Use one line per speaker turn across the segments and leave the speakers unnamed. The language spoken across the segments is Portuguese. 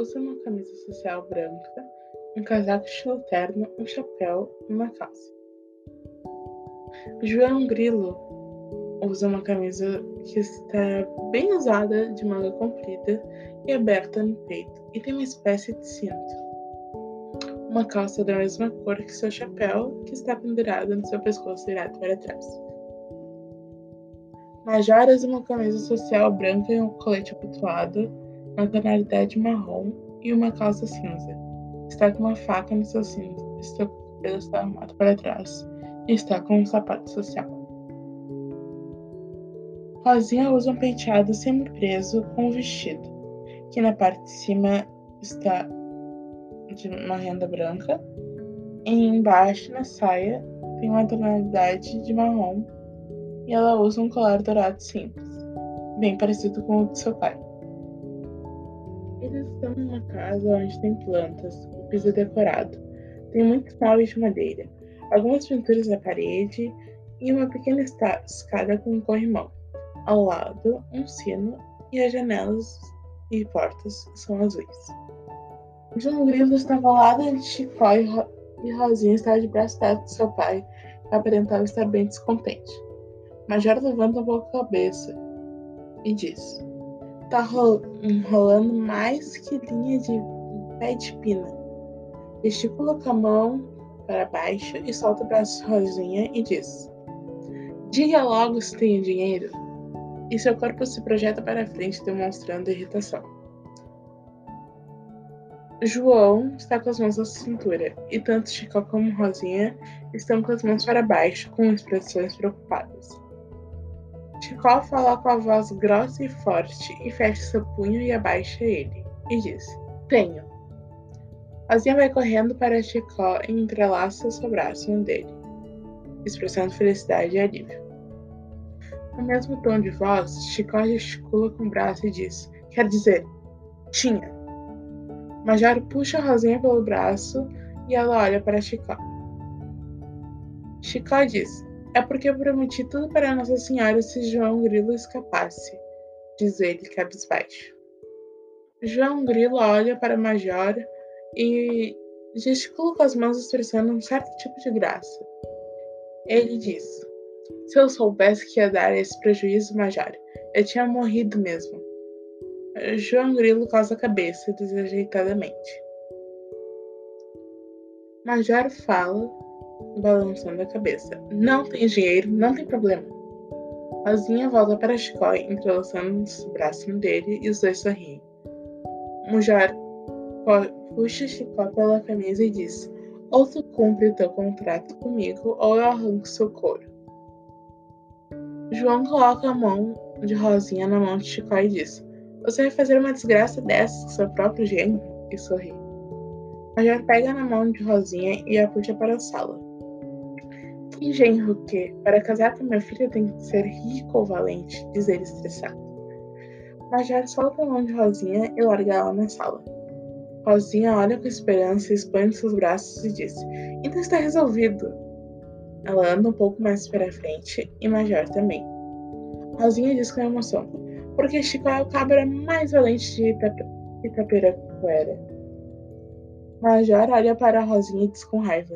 usa uma camisa social branca, um casaco estilo terno, um chapéu e uma calça. João Grilo usa uma camisa que está bem usada, de manga comprida e aberta no peito, e tem uma espécie de cinto. Uma calça da mesma cor que seu chapéu, que está pendurada no seu pescoço virado para trás. Major usa uma camisa social branca e um colete abotoado, na tonalidade marrom e uma calça cinza. Está com uma faca no seu cinto, seu cabelo está arrumado para trás e está com um sapato social. Rosinha usa um penteado semi-preso com um vestido, que na parte de cima está de uma renda branca e embaixo na saia tem uma tonalidade de marrom e ela usa um colar dourado simples, bem parecido com o de seu pai. Eles estão numa casa onde tem plantas, o piso é decorado, tem muitos móveis de madeira, algumas pinturas na parede e uma pequena escada com um corrimão. Ao lado, um sino e as janelas e portas são azuis. João Grilo estava ao lado de Chicó e, Ro e Rosinha estava de braço dado de seu pai, que aparentava estar bem descontente. Major levanta um pouco a cabeça e diz: Tá rolando mais que linha de pé de pina. Gesticula com a mão para baixo e solta o braço Rosinha e diz: Diga logo se tenho dinheiro. E seu corpo se projeta para frente, demonstrando irritação. João está com as mãos na cintura, e tanto Chico como Rosinha estão com as mãos para baixo, com expressões preocupadas. Chico fala com a voz grossa e forte, e fecha seu punho e abaixa ele, e diz: Tenho. Rosinha vai correndo para Chico e entrelaça seu braço no dele, expressando felicidade e alívio. No mesmo tom de voz, Chico gesticula com o braço e diz: Quer dizer, tinha. Major puxa Rosinha pelo braço e ela olha para Chicó. Chicó diz: É porque eu prometi tudo para Nossa Senhora se João Grilo escapasse, diz ele cabisbaixo. João Grilo olha para Major e gesticula com as mãos expressando um certo tipo de graça. Ele diz: Se eu soubesse que ia dar esse prejuízo, Major, eu tinha morrido mesmo. João Grilo coça a cabeça desajeitadamente. Major fala, balançando a cabeça. Não tem dinheiro, não tem problema. Rosinha volta para Chicó, entrelaçando os braços dele e os dois sorriem. Major puxa Chicó pela camisa e diz: Ou tu cumpre teu contrato comigo, ou eu arranco seu couro. João coloca a mão de Rosinha na mão de Chicó e diz: você vai fazer uma desgraça dessas com seu próprio gênio? E sorri. Major pega na mão de Rosinha e a puxa para a sala. Genro que, para casar com minha filha, tem que ser rico ou valente, diz ele estressado. Major solta a mão de Rosinha e larga ela na sala. Rosinha olha com esperança, expande seus braços e diz: Então está resolvido. Ela anda um pouco mais para frente e Major também. Rosinha diz com emoção: porque Chico é o cabra mais valente de Itapirapuera. Major olha para Rosinha e diz com raiva: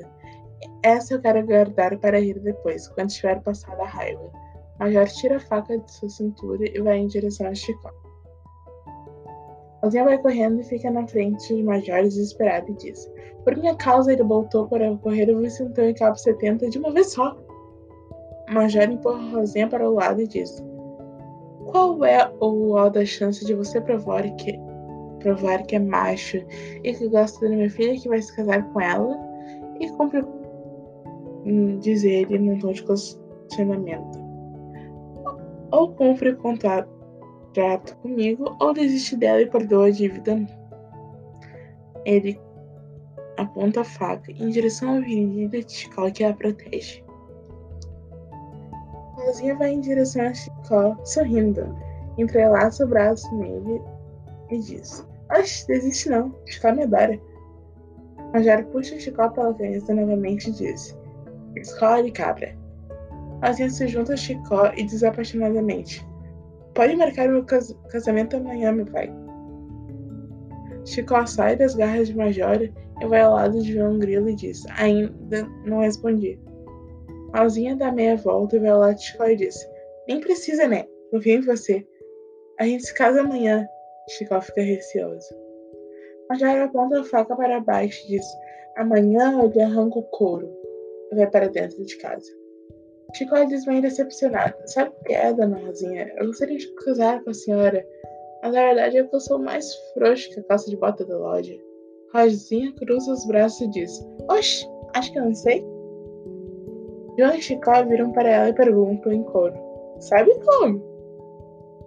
Essa eu quero guardar para rir depois, quando tiver passado a raiva. Major tira a faca de sua cintura e vai em direção a Chico. Rosinha vai correndo e fica na frente de Major desesperado e diz: Por minha causa ele voltou para correr o vicentão e cabo 70 de uma vez só. Major empurra Rosinha para o lado e diz: qual é o ó da chance de você provar que, provar que é macho e que gosta da minha filha, que vai se casar com ela e cumpre, diz ele num tom de questionamento. Ou cumpre o contrato comigo, ou desiste dela e perdoa a dívida. Ele aponta a faca em direção à avenida de Chicago que a protege. Rosinha vai em direção a Chicó, sorrindo. Entrelaça o braço nele e diz: Oxe, desiste não, Chicó me adora. Major puxa Chicó pela camisa novamente e diz: Escolhe, cabra. Rosinha se junta a Chicó e diz apaixonadamente: Pode marcar meu cas casamento amanhã, meu pai. Chicó sai das garras de Major e vai ao lado de João Grilo e diz: Ainda não respondi. Rosinha dá meia volta e vai ao lado de Chicó e diz: Nem precisa, né? Confio em você. A gente se casa amanhã. Chicó fica receoso. Major aponta a faca para baixo e diz: Amanhã eu lhe arranco o couro. E vai para dentro de casa. Chico diz meio decepcionado. Sabe o que é, dona Rosinha? Eu gostaria de casar com a senhora, mas na verdade é eu sou mais frouxo que a calça de bota da loja. Rosinha cruza os braços e diz: Oxe, acho que eu não sei. João e Chicó viram para ela e perguntam em coro: Sabe como?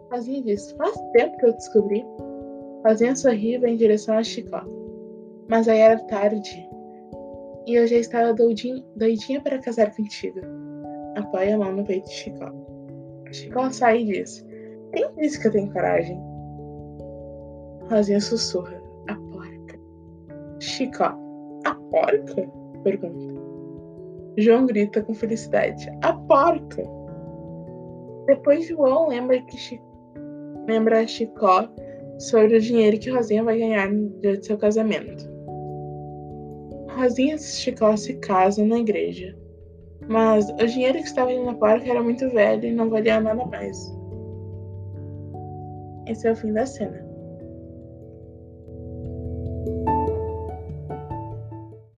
Rosinha diz: Faz tempo que eu descobri. Rosinha sorri e vai em direção a Chicó. Mas aí era tarde e eu já estava doidinha, doidinha para casar contigo apoia a mão no peito de Chicó. Chicó sai e diz: Quem disse que eu tenho coragem? Rosinha sussurra: A porca. Chicó: A porca? Pergunta. João grita com felicidade: A porca! Depois João lembra que Chico, lembra a Chicó sobre o dinheiro que Rosinha vai ganhar no dia de seu casamento. Rosinha Chicó se casam na igreja. Mas o dinheiro que estava indo na porca era muito velho e não valia nada mais. Esse é o fim da cena.